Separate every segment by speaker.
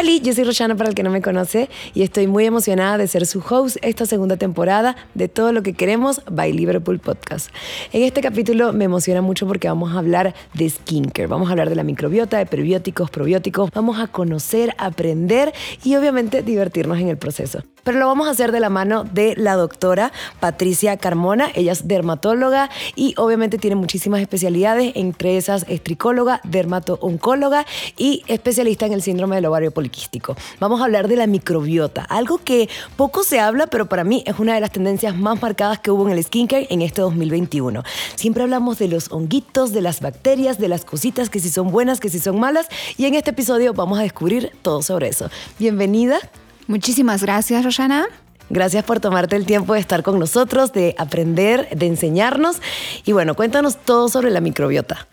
Speaker 1: Hola, yo soy Roshana para el que no me conoce y estoy muy emocionada de ser su host esta segunda temporada de Todo lo que queremos by Liverpool Podcast. En este capítulo me emociona mucho porque vamos a hablar de skincare, vamos a hablar de la microbiota, de prebióticos, probióticos, vamos a conocer, aprender y obviamente divertirnos en el proceso. Pero lo vamos a hacer de la mano de la doctora Patricia Carmona. Ella es dermatóloga y obviamente tiene muchísimas especialidades, entre esas es tricóloga, dermato-oncóloga y especialista en el síndrome del ovario poliquístico. Vamos a hablar de la microbiota, algo que poco se habla, pero para mí es una de las tendencias más marcadas que hubo en el skincare en este 2021. Siempre hablamos de los honguitos, de las bacterias, de las cositas que si son buenas, que si son malas y en este episodio vamos a descubrir todo sobre eso. Bienvenida.
Speaker 2: Muchísimas gracias, Rosana.
Speaker 1: Gracias por tomarte el tiempo de estar con nosotros, de aprender, de enseñarnos. Y bueno, cuéntanos todo sobre la microbiota.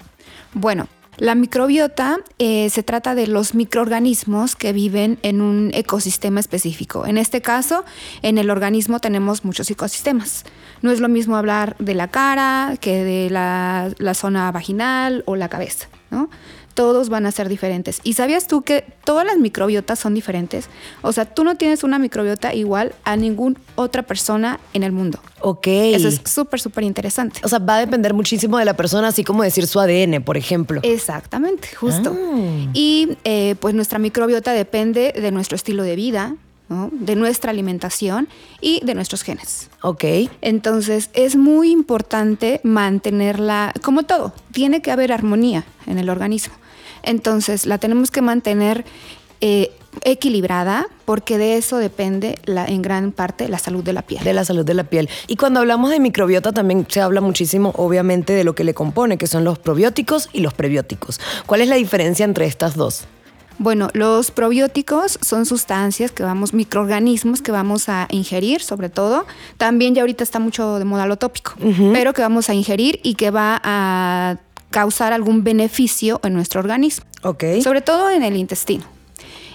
Speaker 2: Bueno, la microbiota eh, se trata de los microorganismos que viven en un ecosistema específico. En este caso, en el organismo tenemos muchos ecosistemas. No es lo mismo hablar de la cara que de la, la zona vaginal o la cabeza, ¿no? Todos van a ser diferentes. ¿Y sabías tú que todas las microbiotas son diferentes? O sea, tú no tienes una microbiota igual a ninguna otra persona en el mundo.
Speaker 1: Ok.
Speaker 2: Eso es súper, súper interesante.
Speaker 1: O sea, va a depender muchísimo de la persona, así como decir su ADN, por ejemplo.
Speaker 2: Exactamente, justo. Ah. Y eh, pues nuestra microbiota depende de nuestro estilo de vida, de nuestra alimentación y de nuestros genes.
Speaker 1: Ok.
Speaker 2: Entonces es muy importante mantenerla, como todo, tiene que haber armonía en el organismo. Entonces la tenemos que mantener eh, equilibrada porque de eso depende la, en gran parte la salud de la piel.
Speaker 1: De la salud de la piel. Y cuando hablamos de microbiota también se habla muchísimo obviamente de lo que le compone, que son los probióticos y los prebióticos. ¿Cuál es la diferencia entre estas dos?
Speaker 2: Bueno, los probióticos son sustancias que vamos, microorganismos que vamos a ingerir, sobre todo. También ya ahorita está mucho de moda lo tópico, pero que vamos a ingerir y que va a causar algún beneficio en nuestro organismo. Sobre todo en el intestino.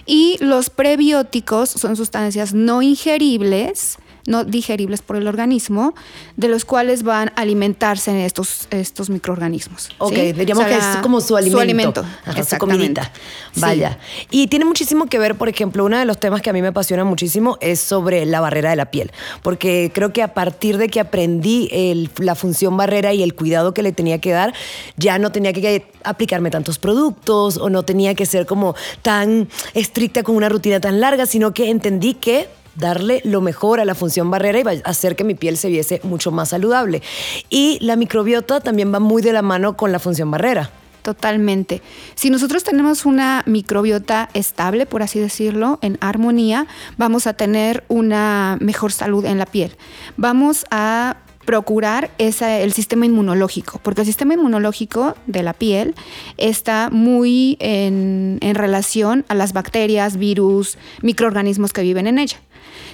Speaker 2: Y los prebióticos son sustancias no ingeribles no digeribles por el organismo, de los cuales van a alimentarse en estos, estos microorganismos.
Speaker 1: Ok, diríamos que es como su alimento.
Speaker 2: Su alimento,
Speaker 1: su comidita. Vaya. Y tiene muchísimo que ver, por ejemplo, uno de los temas que a mí me apasiona muchísimo es sobre la barrera de la piel, porque creo que a partir de que aprendí la función barrera y el cuidado que le tenía que dar, ya no tenía que aplicarme tantos productos o no tenía que ser como tan estricta con una rutina tan larga, sino que entendí que darle lo mejor a la función barrera y hacer que mi piel se viese mucho más saludable. Y la microbiota también va muy de la mano con la función barrera.
Speaker 2: Totalmente. Si nosotros tenemos una microbiota estable, por así decirlo, en armonía, vamos a tener una mejor salud en la piel. Vamos a procurar el sistema inmunológico, porque el sistema inmunológico de la piel está muy en relación a las bacterias, virus, microorganismos que viven en ella.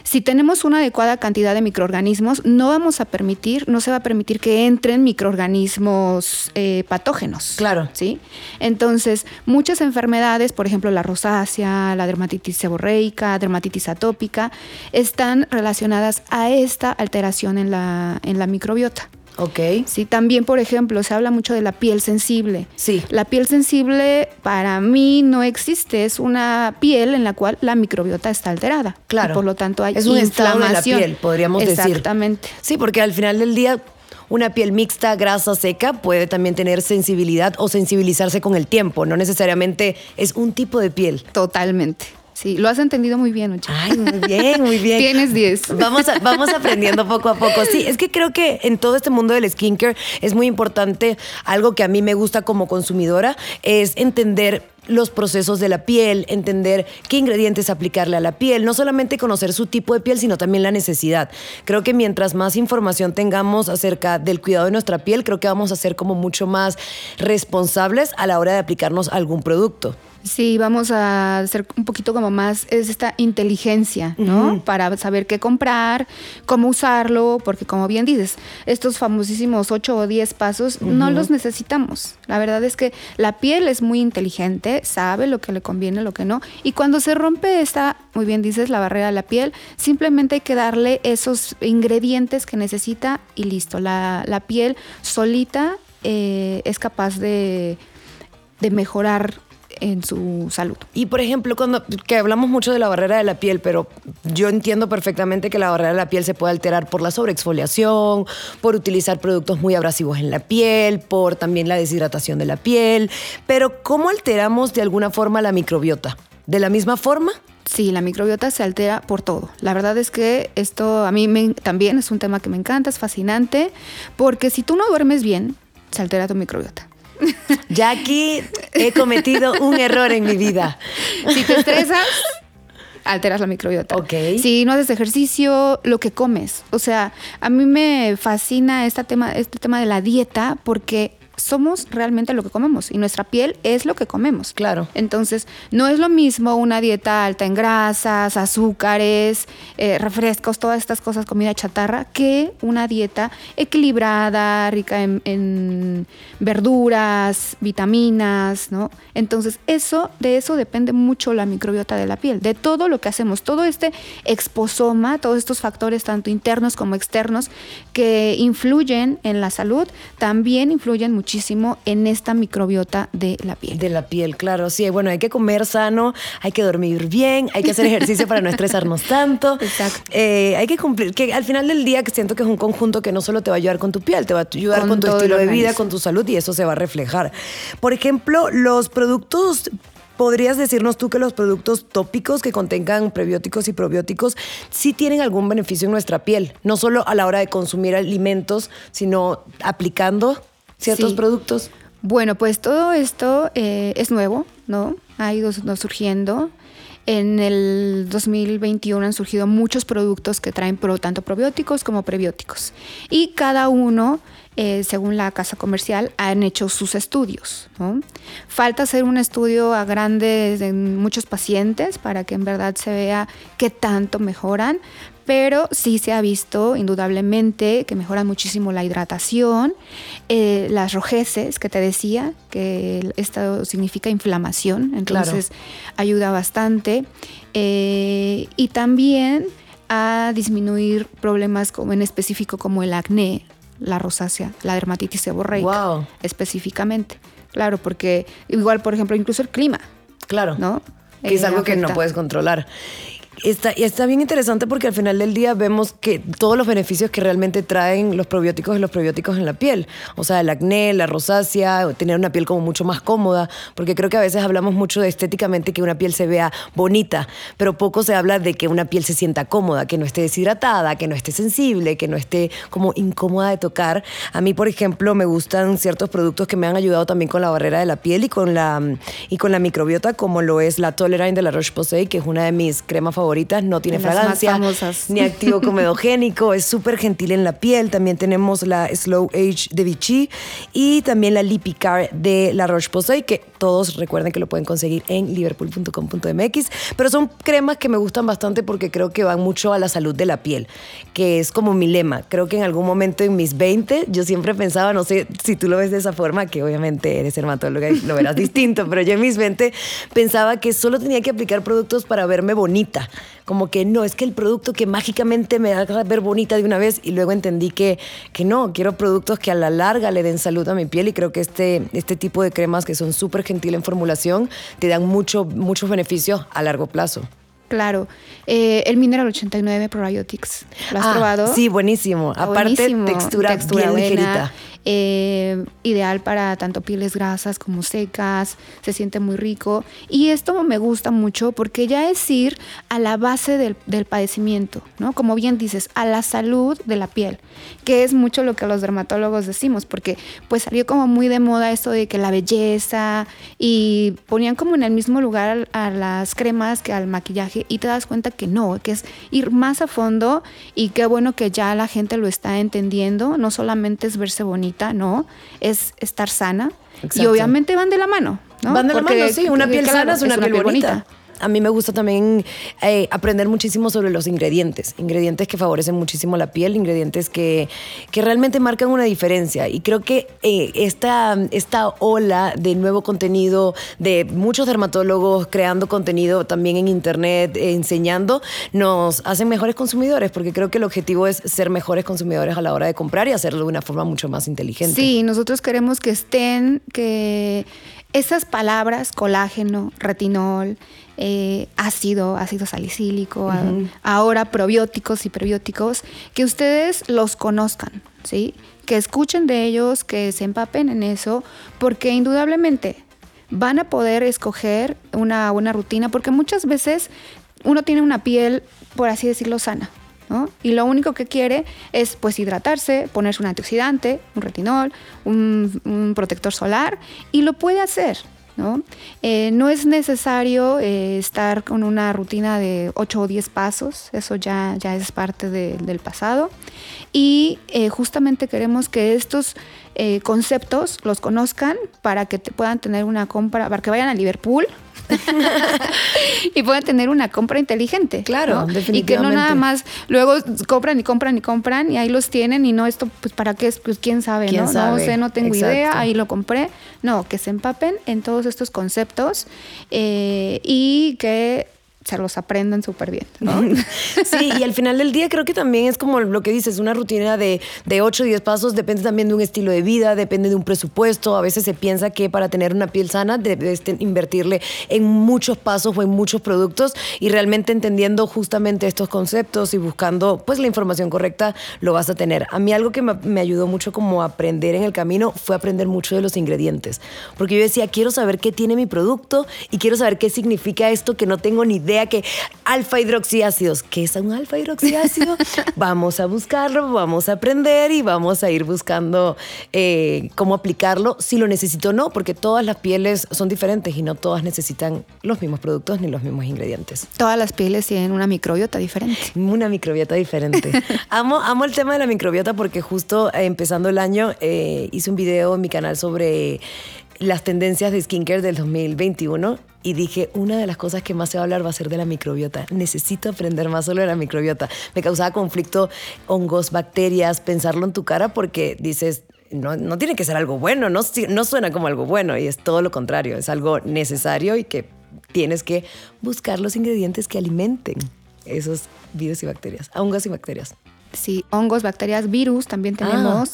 Speaker 2: Si tenemos una adecuada cantidad de microorganismos, no vamos a permitir, no se va a permitir que entren microorganismos eh, patógenos.
Speaker 1: Claro.
Speaker 2: ¿Sí? Entonces, muchas enfermedades, por ejemplo, la rosácea, la dermatitis seborreica, dermatitis atópica, están relacionadas a esta alteración en la, en la microbiota.
Speaker 1: Ok.
Speaker 2: Sí, también, por ejemplo, se habla mucho de la piel sensible.
Speaker 1: Sí.
Speaker 2: La piel sensible para mí no existe, es una piel en la cual la microbiota está alterada.
Speaker 1: Claro.
Speaker 2: por lo tanto hay
Speaker 1: es un estado de la piel, podríamos
Speaker 2: decir.
Speaker 1: Exactamente. Sí, porque al final del día una piel mixta, grasa, seca, puede también tener sensibilidad o sensibilizarse con el tiempo. No necesariamente es un tipo de piel.
Speaker 2: Totalmente. Sí, lo has entendido muy bien, Ucha.
Speaker 1: Ay, muy bien, muy bien.
Speaker 2: Tienes 10.
Speaker 1: Vamos, vamos aprendiendo poco a poco. Sí, es que creo que en todo este mundo del skincare es muy importante, algo que a mí me gusta como consumidora, es entender los procesos de la piel, entender qué ingredientes aplicarle a la piel, no solamente conocer su tipo de piel, sino también la necesidad. Creo que mientras más información tengamos acerca del cuidado de nuestra piel, creo que vamos a ser como mucho más responsables a la hora de aplicarnos algún producto.
Speaker 2: Sí, vamos a ser un poquito como más, es esta inteligencia, ¿no? Para saber qué comprar, cómo usarlo, porque como bien dices, estos famosísimos 8 o 10 pasos no los necesitamos. La verdad es que la piel es muy inteligente, sabe lo que le conviene, lo que no, y cuando se rompe esta, muy bien dices, la barrera de la piel, simplemente hay que darle esos ingredientes que necesita y listo. La, la piel solita eh, es capaz de, de mejorar en su salud.
Speaker 1: Y por ejemplo, cuando que hablamos mucho de la barrera de la piel, pero yo entiendo perfectamente que la barrera de la piel se puede alterar por la sobreexfoliación, por utilizar productos muy abrasivos en la piel, por también la deshidratación de la piel, pero ¿cómo alteramos de alguna forma la microbiota? ¿De la misma forma?
Speaker 2: Sí, la microbiota se altera por todo. La verdad es que esto a mí me, también es un tema que me encanta, es fascinante, porque si tú no duermes bien, se altera tu microbiota.
Speaker 1: Ya aquí he cometido un error en mi vida.
Speaker 2: Si te estresas, alteras la microbiota.
Speaker 1: Ok.
Speaker 2: Si no haces ejercicio, lo que comes. O sea, a mí me fascina este tema, este tema de la dieta porque somos realmente lo que comemos y nuestra piel es lo que comemos.
Speaker 1: Claro.
Speaker 2: Entonces, no es lo mismo una dieta alta en grasas, azúcares, eh, refrescos, todas estas cosas, comida chatarra, que una dieta equilibrada, rica en, en verduras, vitaminas, ¿no? Entonces, eso, de eso depende mucho la microbiota de la piel, de todo lo que hacemos, todo este exposoma, todos estos factores, tanto internos como externos, que influyen en la salud, también influyen mucho muchísimo en esta microbiota de la piel.
Speaker 1: De la piel, claro. Sí, bueno, hay que comer sano, hay que dormir bien, hay que hacer ejercicio para no estresarnos tanto.
Speaker 2: Exacto.
Speaker 1: Eh, hay que cumplir, que al final del día que siento que es un conjunto que no solo te va a ayudar con tu piel, te va a ayudar con,
Speaker 2: Con
Speaker 1: tu estilo de vida, con tu salud y eso se va a reflejar. Por ejemplo, los productos ¿Podrías decirnos tú que los productos tópicos que contengan prebióticos y probióticos sí tienen algún beneficio en nuestra piel? No solo a la hora de consumir alimentos, sino aplicando ciertos
Speaker 2: Sí.
Speaker 1: productos.
Speaker 2: Bueno, pues todo esto eh, es nuevo, ¿no? Ha ido no, surgiendo. En el 2021 han surgido muchos productos que traen pro- tanto probióticos como prebióticos. Y cada uno, eh, según la casa comercial, han hecho sus estudios. ¿no? Falta hacer un estudio a grandes en muchos pacientes para que en verdad se vea qué tanto mejoran. Pero sí se ha visto indudablemente que mejoran muchísimo la hidratación, eh, las rojeces que te decía, que esto significa inflamación, entonces ayuda bastante. Eh, y también a disminuir problemas como en específico como el acné, la rosácea, la dermatitis seborreica
Speaker 1: Wow.
Speaker 2: específicamente. Claro, porque igual, por ejemplo, incluso el clima,
Speaker 1: Claro.
Speaker 2: ¿no?
Speaker 1: Que es
Speaker 2: Eh,
Speaker 1: algo que no puedes controlar. Está, está bien interesante porque al final del día vemos que todos los beneficios que realmente traen los probióticos y los prebióticos en la piel. O sea, el acné, la rosácea, tener una piel como mucho más cómoda. Porque creo que a veces hablamos mucho de estéticamente que una piel se vea bonita, pero poco se habla de que una piel se sienta cómoda, que no esté deshidratada, que no esté sensible, que no esté como incómoda de tocar. A mí, por ejemplo, me gustan ciertos productos que me han ayudado también con la barrera de la piel y con la, y con la microbiota, como lo es la Tolerine de la Roche-Posay, que es una de mis cremas favoritas. No tiene
Speaker 2: las
Speaker 1: fragancia, ni activo comedogénico, es súper gentil en la piel. También tenemos la Slow Age de Vichy y también la Lipicare de la Roche-Posay, que todos recuerden que lo pueden conseguir en liverpool.com.mx. Pero son cremas que me gustan bastante porque creo que van mucho a la salud de la piel, que es como mi lema. Creo que en algún momento en mis 20 yo siempre pensaba, no sé si tú lo ves de esa forma, que obviamente eres dermatóloga y lo verás distinto, pero yo en mis 20 pensaba que solo tenía que aplicar productos para verme bonita. Como que no, es que el producto que mágicamente me haga ver bonita de una vez y luego entendí que, que no, quiero productos que a la larga le den salud a mi piel y creo que este, este tipo de cremas que son súper gentil en formulación te dan mucho, muchos beneficios a largo plazo.
Speaker 2: Claro. Eh, el Mineral 89 Probiotics. ¿Lo has
Speaker 1: Ah,
Speaker 2: probado?
Speaker 1: Sí, buenísimo. Aparte,
Speaker 2: buenísimo.
Speaker 1: textura, bien
Speaker 2: buena,
Speaker 1: ligerita.
Speaker 2: Eh, ideal para tanto pieles grasas como secas, se siente muy rico. Y esto me gusta mucho porque ya es ir a la base del, del padecimiento, ¿no? Como bien dices, a la salud de la piel, que es mucho lo que los dermatólogos decimos, porque pues salió como muy de moda esto de que la belleza y ponían como en el mismo lugar a las cremas que al maquillaje y te das cuenta que no, que es ir más a fondo y qué bueno que ya la gente lo está entendiendo, no solamente es verse bonita, no, es estar sana y obviamente van de la mano, ¿no?
Speaker 1: Van de la mano, sí, una piel
Speaker 2: claro,
Speaker 1: sana es una piel bonita. A mí me gusta también eh, aprender muchísimo sobre los ingredientes, ingredientes que favorecen muchísimo la piel, ingredientes que, que realmente marcan una diferencia. Y creo que eh, esta, esta ola de nuevo contenido, de muchos dermatólogos creando contenido también en internet, eh, enseñando, nos hacen mejores consumidores, porque creo que el objetivo es ser mejores consumidores a la hora de comprar y hacerlo de una forma mucho más inteligente.
Speaker 2: Sí, nosotros queremos que estén, que esas palabras, colágeno, retinol, eh, ácido, ácido salicílico, ahora probióticos y prebióticos, que ustedes los conozcan, ¿sí? Que escuchen de ellos, que se empapen en eso, porque indudablemente van a poder escoger una buena rutina, porque muchas veces uno tiene una piel, por así decirlo, sana. Y lo único que quiere es pues hidratarse, ponerse un antioxidante, un retinol, un, protector solar y lo puede hacer. ¿No? Eh, no es necesario eh, estar con una rutina de 8 o 10 pasos, eso ya, ya es parte del pasado. Y eh, justamente queremos que estos conceptos los conozcan para que puedan tener una compra, para que vayan a Liverpool, y puedan tener una compra inteligente.
Speaker 1: Claro, definitivamente.
Speaker 2: Y que no nada más luego compran y compran y compran y ahí los tienen y no esto, pues para qué es, pues quién sabe, ¿no? No sé, no tengo idea, ahí lo compré. No, que se empapen en todos estos conceptos eh, y que se los aprendan súper bien. ¿no?
Speaker 1: sí, y al final del día creo que también es como lo que dices, una rutina de, de 8 o 10 pasos, depende también de un estilo de vida, depende de un presupuesto. A veces se piensa que para tener una piel sana debes invertirle en muchos pasos o en muchos productos y realmente entendiendo justamente estos conceptos y buscando pues la información correcta lo vas a tener. A mí algo que me, me ayudó mucho como a aprender en el camino fue aprender mucho de los ingredientes, porque yo decía, quiero saber qué tiene mi producto y quiero saber qué significa esto que no tengo ni idea que alfa hidroxiácidos, ¿qué es un alfa hidroxiácido? vamos a buscarlo, vamos a aprender y vamos a ir buscando eh, cómo aplicarlo, si lo necesito o no, porque todas las pieles son diferentes y no todas necesitan los mismos productos ni los mismos ingredientes.
Speaker 2: Todas las pieles tienen una microbiota diferente.
Speaker 1: Una microbiota diferente. amo, amo el tema de la microbiota porque justo eh, empezando el año eh, hice un video en mi canal sobre las tendencias de skincare del 2021 y dije, una de las cosas que más se va a hablar va a ser de la microbiota. Necesito aprender más solo de la microbiota. Me causaba conflicto hongos, bacterias, pensarlo en tu cara porque dices, no, no tiene que ser algo bueno, no, no suena como algo bueno y es todo lo contrario, es algo necesario y que tienes que buscar los ingredientes que alimenten esos virus y bacterias, hongos y bacterias.
Speaker 2: Sí, hongos, bacterias, virus también ah.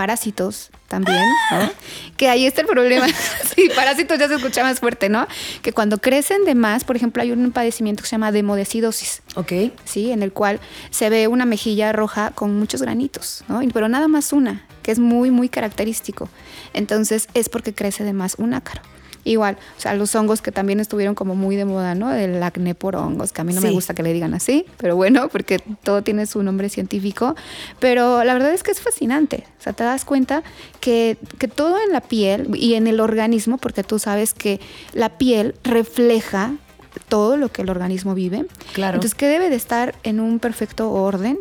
Speaker 2: Parásitos también, ¿no? Que ahí está el problema. sí, parásitos ya se escucha más fuerte, ¿no? Que cuando crecen de más, por ejemplo, hay un padecimiento que se llama demodecidosis.
Speaker 1: Ok.
Speaker 2: Sí, en el cual se ve una mejilla roja con muchos granitos, ¿no? Pero nada más una, que es muy, muy característico. Entonces es porque crece de más un ácaro. Igual, o sea, los hongos que también estuvieron como muy de moda, ¿no? El acné por hongos, que a mí no me gusta que le digan así, pero bueno, porque todo tiene su nombre científico. Pero la verdad es que es fascinante. O sea, te das cuenta que, que todo en la piel y en el organismo, porque tú sabes que la piel refleja todo lo que el organismo vive.
Speaker 1: Claro.
Speaker 2: Entonces, que debe de estar en un perfecto orden,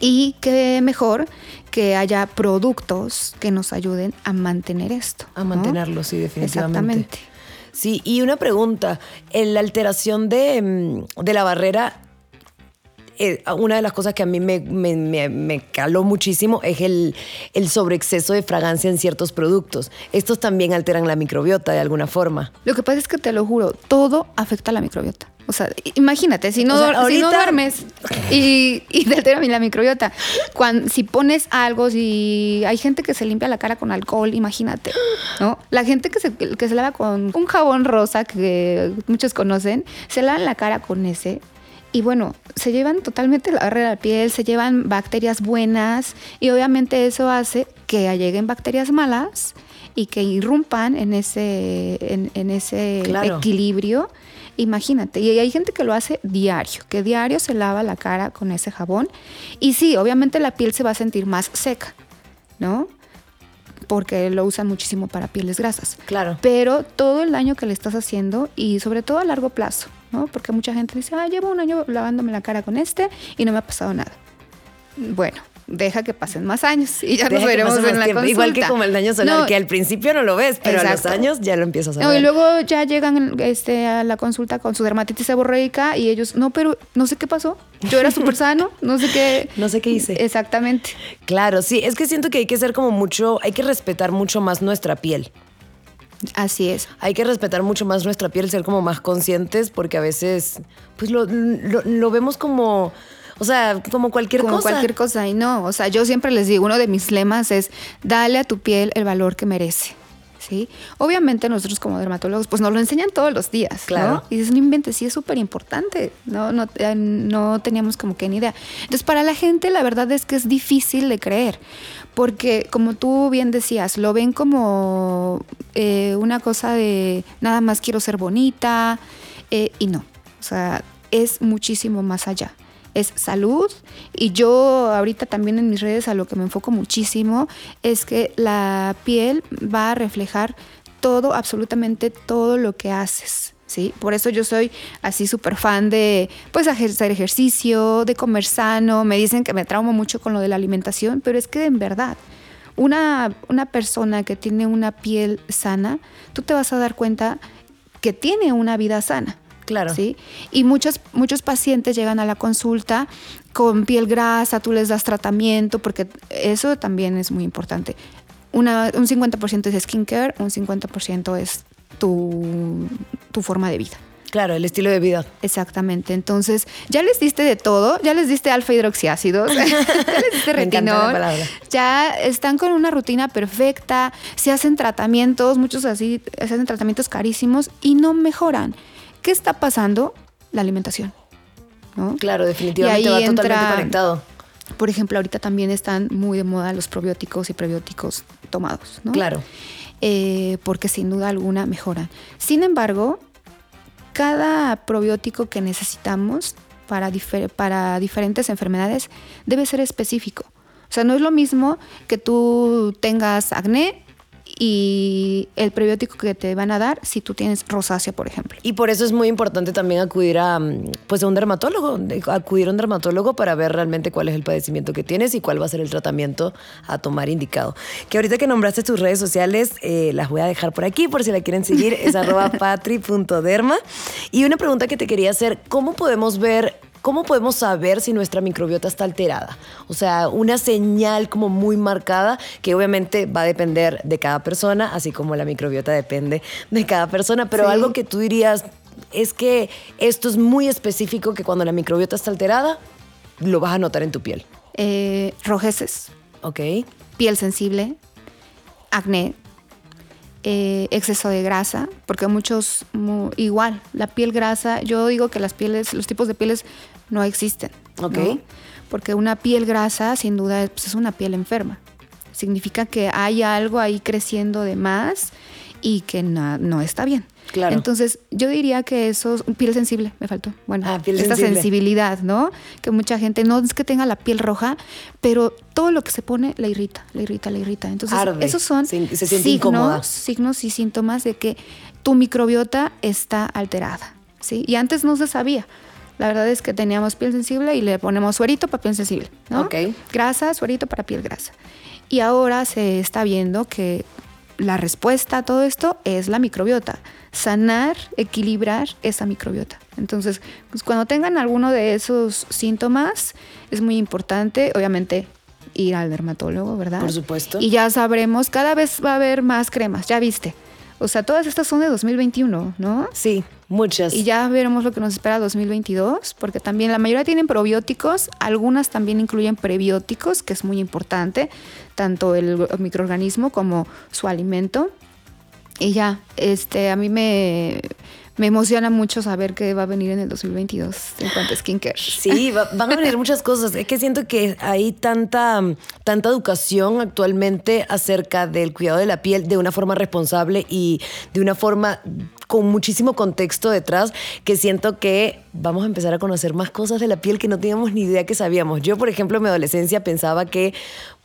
Speaker 2: y qué mejor que haya productos que nos ayuden a mantener esto.
Speaker 1: A mantenerlo, sí, definitivamente. Exactamente. Sí, y una pregunta, en la alteración de, mm, de la barrera, eh, una de las cosas que a mí me, me, me, caló muchísimo es el, el sobreexceso de fragancia en ciertos productos. Estos también alteran la microbiota de alguna forma.
Speaker 2: Lo que pasa es que te lo juro, todo afecta a la microbiota. O sea, imagínate, si no, duermes y, y te altera la microbiota, cuando, si pones algo, si hay gente que se limpia la cara con alcohol, imagínate, ¿no? La gente que se, que se lava con un jabón rosa que muchos conocen, se lava la cara con ese y bueno, se llevan totalmente la barrera de la piel, se llevan bacterias buenas y obviamente eso hace que lleguen bacterias malas y que irrumpan en ese, en, ese equilibrio Imagínate, y hay gente que lo hace diario, que diario se lava la cara con ese jabón. Y sí, obviamente la piel se va a sentir más seca, ¿no? Porque lo usan muchísimo para pieles grasas.
Speaker 1: Claro.
Speaker 2: Pero todo el daño que le estás haciendo y sobre todo a largo plazo, ¿no? Porque mucha gente dice, ah, llevo un año lavándome la cara con este y no me ha pasado nada. Bueno, deja que pasen más años y ya nos veremos en la consulta.
Speaker 1: Igual que como el daño solar, que al principio no lo ves, pero a los años ya lo empiezas a ver.
Speaker 2: y luego ya llegan este, a la consulta con su dermatitis seborreica y ellos, no, pero no sé qué pasó. Yo era súper sano, no sé qué.
Speaker 1: No sé qué hice.
Speaker 2: Exactamente.
Speaker 1: Claro, sí, es que siento que hay que ser como mucho, hay que respetar mucho más nuestra piel.
Speaker 2: Así es.
Speaker 1: Hay que respetar mucho más nuestra piel, ser como más conscientes, porque a veces, pues lo, lo vemos como o sea, como cualquier
Speaker 2: como
Speaker 1: cosa.
Speaker 2: cualquier cosa. Y no, o sea, yo siempre les digo, uno de mis lemas es, dale a tu piel el valor que merece. ¿Sí? Obviamente nosotros como dermatólogos pues nos lo enseñan todos los días, claro. Y dices, no inventes, sí es súper importante, ¿no? No, eh, no teníamos como que ni idea. Entonces para la gente la verdad es que es difícil de creer, porque como tú bien decías, lo ven como eh, una cosa de nada más quiero ser bonita eh, y no, o sea, es muchísimo más allá. Es salud. Y yo ahorita también en mis redes a lo que me enfoco muchísimo es que la piel va a reflejar todo, absolutamente todo lo que haces. ¿Sí? Por eso yo soy así súper fan de pues hacer ejercicio, de comer sano. Me dicen que me traumo mucho con lo de la alimentación, pero es que en verdad, una, una persona que tiene una piel sana, tú te vas a dar cuenta que tiene una vida sana.
Speaker 1: Claro.
Speaker 2: ¿sí? Y muchos, muchos pacientes llegan a la consulta con piel grasa, tú les das tratamiento, porque eso también es muy importante. Una, un 50% es skincare, un 50% es tu, tu forma de vida.
Speaker 1: Claro, el estilo de vida.
Speaker 2: Exactamente. Entonces, ya les diste de todo, ya les diste alfa hidroxiácidos, ya les diste retinol, ya están con una rutina perfecta, se hacen tratamientos, muchos así, se hacen tratamientos carísimos y no mejoran. ¿Qué está pasando? La alimentación. ¿no?
Speaker 1: Claro, definitivamente va totalmente conectado.
Speaker 2: Por ejemplo, ahorita también están muy de moda los probióticos y prebióticos tomados, ¿no?
Speaker 1: Claro.
Speaker 2: Eh, porque sin duda alguna mejoran. Sin embargo, cada probiótico que necesitamos para, para diferentes enfermedades debe ser específico. O sea, no es lo mismo que tú tengas acné y el prebiótico que te van a dar si tú tienes rosácea, por ejemplo.
Speaker 1: Y por eso es muy importante también acudir a, pues a un dermatólogo, acudir a un dermatólogo para ver realmente cuál es el padecimiento que tienes y cuál va a ser el tratamiento a tomar indicado. Que ahorita que nombraste tus redes sociales, eh, las voy a dejar por aquí por si la quieren seguir, es arroba patri.derma. Y una pregunta que te quería hacer, ¿cómo podemos ver ¿Cómo podemos saber si nuestra microbiota está alterada? O sea, una señal como muy marcada que obviamente va a depender de cada persona, así como la microbiota depende de cada persona, pero algo que tú dirías es que esto es muy específico que cuando la microbiota está alterada, lo vas a notar en tu piel.
Speaker 2: Eh, rojeces.
Speaker 1: Ok.
Speaker 2: Piel sensible, acné, eh, exceso de grasa, porque muchos, igual, la piel grasa, yo digo que las pieles, los tipos de pieles no existen.
Speaker 1: Ok.
Speaker 2: Porque una piel grasa, sin duda, pues, es una piel enferma. Significa que hay algo ahí creciendo de más y que no está bien.
Speaker 1: Claro.
Speaker 2: Entonces, yo diría que eso es piel sensible, me faltó. Bueno,
Speaker 1: ah,
Speaker 2: esta sensibilidad, ¿no? Que mucha gente no es que tenga la piel roja, pero todo lo que se pone le irrita, le irrita, le irrita. Entonces, esos son signos, signos y síntomas de que tu microbiota está alterada, ¿sí? Y antes no se sabía. La verdad es que teníamos piel sensible y le ponemos suerito para piel sensible, ¿no?
Speaker 1: Ok.
Speaker 2: Grasa, suerito para piel grasa. Y ahora se está viendo que la respuesta a todo esto es la microbiota. Sanar, equilibrar esa microbiota. Entonces, pues, cuando tengan alguno de esos síntomas, es muy importante, obviamente, ir al dermatólogo, ¿verdad?
Speaker 1: Por supuesto.
Speaker 2: Y ya sabremos, cada vez va a haber más cremas, ya viste. O sea, todas estas son de 2021, ¿no?
Speaker 1: Sí, muchas.
Speaker 2: Y ya veremos lo que nos espera 2022, porque también la mayoría tienen probióticos, algunas también incluyen prebióticos, que es muy importante, tanto el microorganismo como su alimento. Y ya, este, a mí me, me emociona mucho saber que va a venir en el 2022 en cuanto a skincare.
Speaker 1: Sí, van a venir muchas cosas. Es que siento que hay tanta, tanta educación actualmente acerca del cuidado de la piel de una forma responsable y de una forma con muchísimo contexto detrás que siento que vamos a empezar a conocer más cosas de la piel que no teníamos ni idea que sabíamos. Yo, por ejemplo, en mi adolescencia pensaba que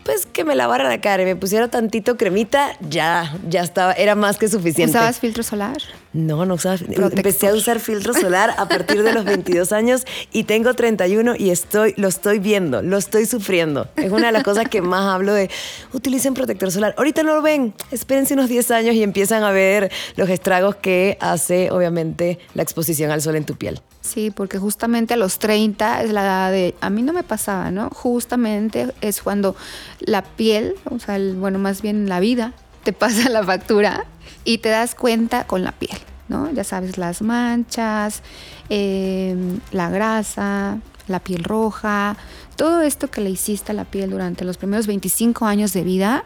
Speaker 1: pues que me lavara la cara y me pusiera tantito cremita, ya, ya estaba, era más que suficiente.
Speaker 2: ¿Usabas filtro solar?
Speaker 1: No, no usaba. Empecé a usar filtro solar a partir de los 22 años y tengo 31 y estoy, lo estoy viendo, lo estoy sufriendo. Es una de las cosas que más hablo de utilicen protector solar. Ahorita no lo ven, espérense unos 10 años y empiezan a ver los estragos que hace, obviamente, la exposición al sol en tu piel.
Speaker 2: Sí, porque justamente a los 30 es la edad de, a mí no me pasaba, ¿no? Justamente es cuando la piel, o sea, bueno, más bien la vida, te pasa la factura y te das cuenta con la piel, ¿no? Ya sabes, las manchas, em, la grasa, la piel roja, todo esto que le hiciste a la piel durante los primeros 25 años de vida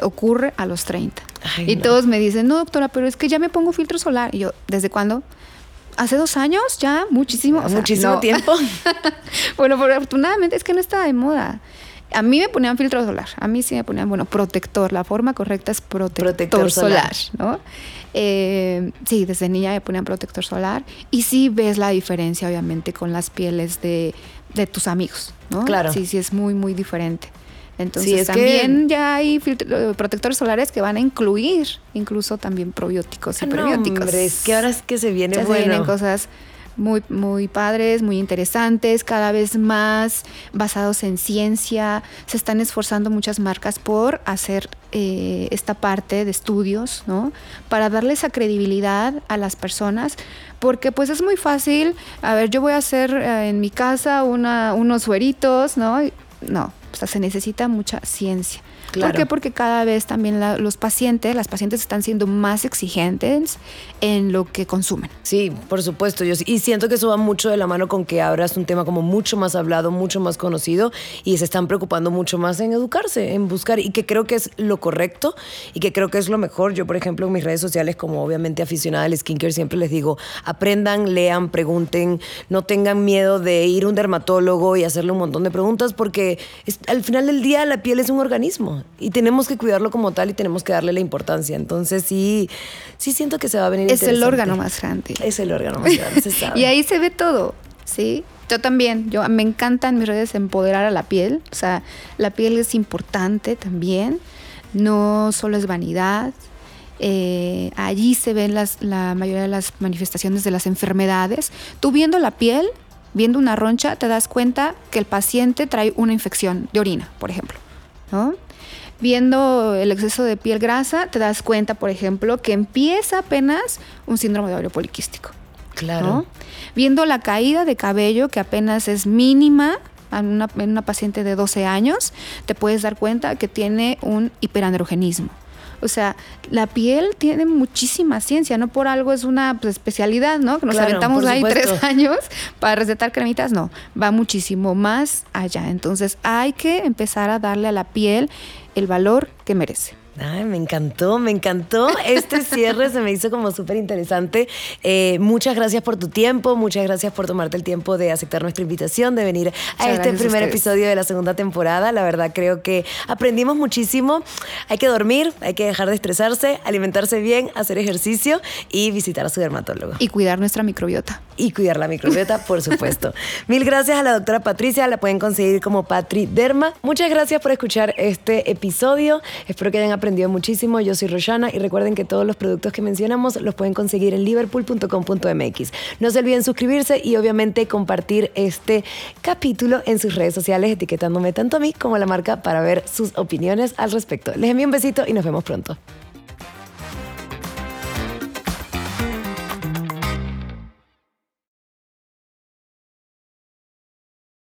Speaker 2: ocurre a los 30. y todos me dicen, no, doctora, pero es que ya me pongo filtro solar. Y yo, ¿desde cuándo? Hace dos años ya, muchísimo.
Speaker 1: muchísimo tiempo.
Speaker 2: bueno, afortunadamente es que no está de moda. A mí me ponían filtro solar, a mí sí me ponían, bueno, protector, la forma correcta es protector, solar. ¿no? Eh, sí, desde niña me ponían protector solar y sí ves la diferencia, obviamente, con las pieles de, de tus amigos, ¿no?
Speaker 1: Claro.
Speaker 2: Sí, sí, es muy, muy diferente. Entonces también ya hay eh, protectores solares que van a incluir incluso también probióticos y prebióticos.
Speaker 1: es que ahora es que se viene
Speaker 2: ya
Speaker 1: bueno.
Speaker 2: Se vienen cosas muy, muy padres, muy interesantes, cada vez más basados en ciencia. Se están esforzando muchas marcas por hacer eh, esta parte de estudios, ¿no? Para darle esa credibilidad a las personas, porque pues es muy fácil, a ver, yo voy a hacer eh, en mi casa una, unos sueritos, ¿no? No, se necesita mucha ciencia. ¿Por qué? Porque cada vez también los pacientes, las pacientes están siendo más exigentes en lo que consumen.
Speaker 1: Sí, por supuesto. Yo, y siento que eso va mucho de la mano con que ahora es un tema como mucho más hablado, mucho más conocido y se están preocupando mucho más en educarse, en buscar y que creo que es lo correcto y que creo que es lo mejor. Yo, por ejemplo, en mis redes sociales, como obviamente aficionada al skincare, siempre les digo, aprendan, lean, pregunten, no tengan miedo de ir a un dermatólogo y hacerle un montón de preguntas porque al final del día la piel es un organismo y tenemos que cuidarlo como tal y tenemos que darle la importancia. Entonces sí, sí siento que se va a venir.
Speaker 2: Es el órgano más grande.
Speaker 1: Es el órgano más grande, se sabe.
Speaker 2: y ahí se ve todo, ¿sí? Yo también, yo me encantan mis redes empoderar a la piel, o sea, la piel es importante también, no solo es vanidad, eh, allí se ven las, la mayoría de las manifestaciones de las enfermedades. Tú viendo la piel, viendo una roncha, te das cuenta que el paciente trae una infección de orina, por ejemplo. ¿No? viendo el exceso de piel grasa, te das cuenta, por ejemplo, que empieza apenas un síndrome de ovario poliquístico.
Speaker 1: Claro.
Speaker 2: Viendo la caída de cabello, que apenas es mínima en una, en una paciente de 12 años, te puedes dar cuenta que tiene un hiperandrogenismo. O sea, la piel tiene muchísima ciencia, no por algo es una pues, especialidad, ¿no? Que nos aventamos ahí tres años para recetar cremitas, no, va muchísimo más allá. Entonces hay que empezar a darle a la piel el valor que merece.
Speaker 1: Ay, me encantó, me encantó. Este cierre se me hizo como súper interesante. Eh, muchas gracias por tu tiempo, muchas gracias por tomarte el tiempo de aceptar nuestra invitación, de venir a este primer episodio de la segunda temporada. La verdad creo que aprendimos muchísimo. Hay que dormir, hay que dejar de estresarse, alimentarse bien, hacer ejercicio y visitar a su dermatólogo.
Speaker 2: Y cuidar nuestra microbiota.
Speaker 1: Y cuidar la microbiota, por supuesto. Mil gracias a la doctora Patricia, la pueden conseguir como Patri Derma. Muchas gracias por escuchar este episodio. Espero que hayan aprendido muchísimo. Yo soy Roshana y recuerden que todos los productos que mencionamos los pueden conseguir en liverpool.com.mx. No se olviden suscribirse y obviamente compartir este capítulo en sus redes sociales etiquetándome tanto a mí como a la marca para ver sus opiniones al respecto. Les envío un besito y nos vemos pronto.